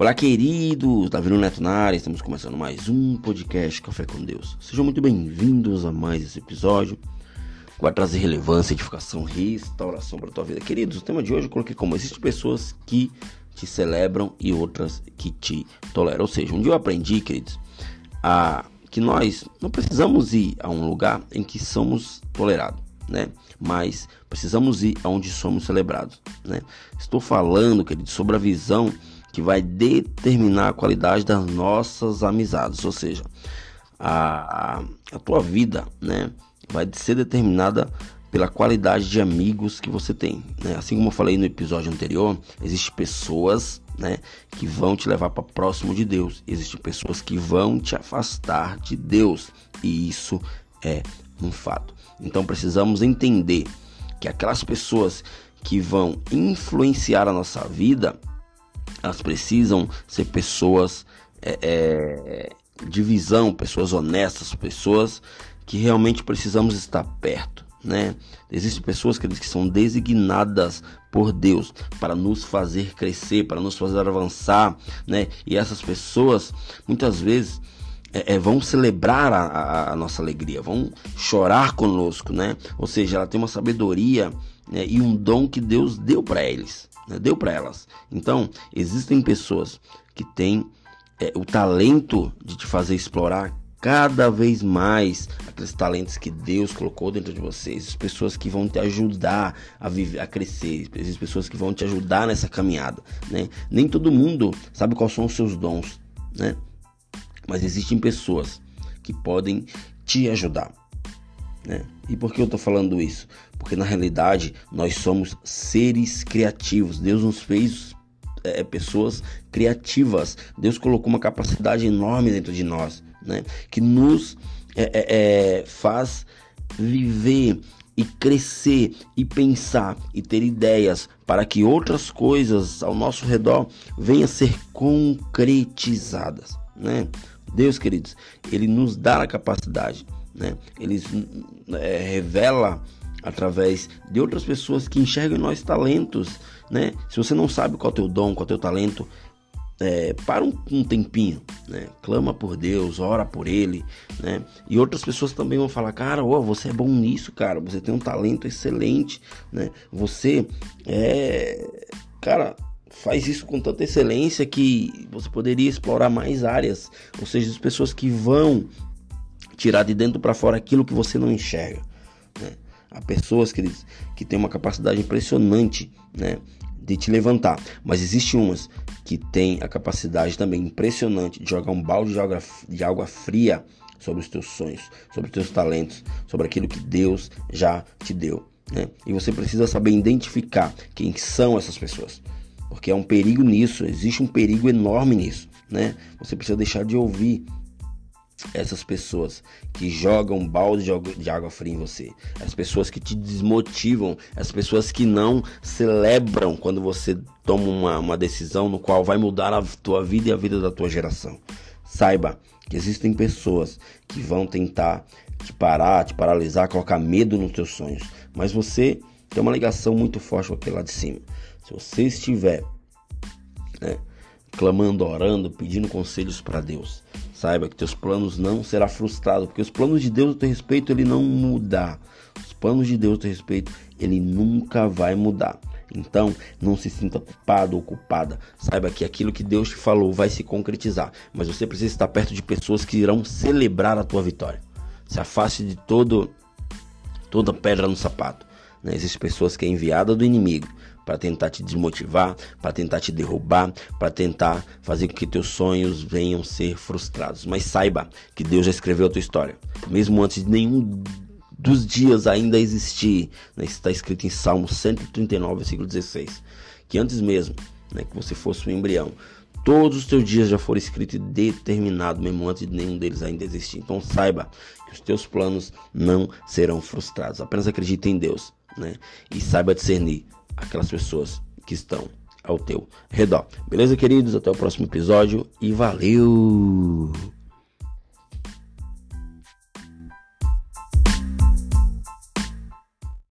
Olá, queridos! Davi Neto na área, estamos começando mais um podcast Café com Deus. Sejam muito bem-vindos a mais esse episódio que vai trazer relevância, edificação, restauração para a tua vida. Queridos, o tema de hoje eu coloquei como existem pessoas que te celebram e outras que te toleram. Ou seja, um dia eu aprendi, queridos, a, que nós não precisamos ir a um lugar em que somos tolerados. Né? Mas precisamos ir aonde somos celebrados, né? Estou falando, querido, sobre a visão que vai determinar a qualidade das nossas amizades, ou seja, a, a tua vida, né, vai ser determinada pela qualidade de amigos que você tem. Né? Assim como eu falei no episódio anterior, existem pessoas né, que vão te levar para próximo de Deus, existem pessoas que vão te afastar de Deus, e isso é um fato. Então precisamos entender que aquelas pessoas que vão influenciar a nossa vida, elas precisam ser pessoas é, é, de visão, pessoas honestas, pessoas que realmente precisamos estar perto. Né? Existem pessoas que, são designadas por Deus para nos fazer crescer, para nos fazer avançar, né? E essas pessoas muitas vezes é, é, vão celebrar a, a, a, nossa alegria, vão chorar conosco, né? Ou seja, ela tem uma sabedoria né, e um dom que Deus deu para eles né? deu para elas. Então, existem pessoas que têm é, o talento de te fazer explorar cada vez mais aqueles talentos que Deus colocou dentro de vocês, as pessoas que vão te ajudar a viver, a crescer, as pessoas que vão te ajudar nessa caminhada, né? Nem todo mundo sabe quais são os seus dons, né? Mas existem pessoas que podem te ajudar. Né? E por que eu estou falando isso? Porque na realidade nós somos seres criativos. Deus nos fez é, pessoas criativas. Deus colocou uma capacidade enorme dentro de nós, né? que nos é, é, é faz viver e crescer e pensar e ter ideias para que outras coisas ao nosso redor venham a ser concretizadas, né? Deus, queridos, ele nos dá a capacidade né? Eles é, revela através de outras pessoas que enxergam em nós talentos, né? Se você não sabe qual é o teu dom, qual é o teu talento, é, para um, um, tempinho, né? Clama por Deus, ora por Ele, né? E outras pessoas também vão falar, cara, oh, você é bom nisso, cara, você tem um talento excelente, né? Você é, cara, faz isso com tanta excelência que você poderia explorar mais áreas, ou seja, as pessoas que vão tirar de dentro para fora aquilo que você não enxerga. Né? Há pessoas que, que têm uma capacidade impressionante né, de te levantar, mas existem umas que têm a capacidade também impressionante de jogar um balde de água, de água fria sobre os teus sonhos, sobre os teus talentos, sobre aquilo que Deus já te deu. Né? E você precisa saber identificar quem são essas pessoas, porque é um perigo nisso, existe um perigo enorme nisso. Né? Você precisa deixar de ouvir essas pessoas que jogam balde de água fria em você, as pessoas que te desmotivam, as pessoas que não celebram quando você toma uma, uma decisão no qual vai mudar a tua vida e a vida da tua geração. Saiba que existem pessoas que vão tentar te parar, te paralisar, colocar medo nos teus sonhos, mas você tem uma ligação muito forte com aquele lá de cima. Se você estiver né, clamando, orando, pedindo conselhos para Deus, Saiba que teus planos não será frustrado, porque os planos de Deus a teu respeito ele não muda. Os planos de Deus a teu respeito ele nunca vai mudar. Então, não se sinta culpado ou culpada. Saiba que aquilo que Deus te falou vai se concretizar, mas você precisa estar perto de pessoas que irão celebrar a tua vitória. Se afaste de todo toda pedra no sapato. Né? Existem pessoas que é enviada do inimigo para tentar te desmotivar, para tentar te derrubar, para tentar fazer com que teus sonhos venham ser frustrados. Mas saiba que Deus já escreveu a tua história, mesmo antes de nenhum dos dias ainda existir. Né? Está escrito em Salmo 139, versículo 16, que antes mesmo né, que você fosse um embrião, todos os teus dias já foram escritos e determinados, mesmo antes de nenhum deles ainda existir. Então saiba que os teus planos não serão frustrados. Apenas acredite em Deus, né? E saiba discernir aquelas pessoas que estão ao teu redor. Beleza, queridos? Até o próximo episódio e valeu!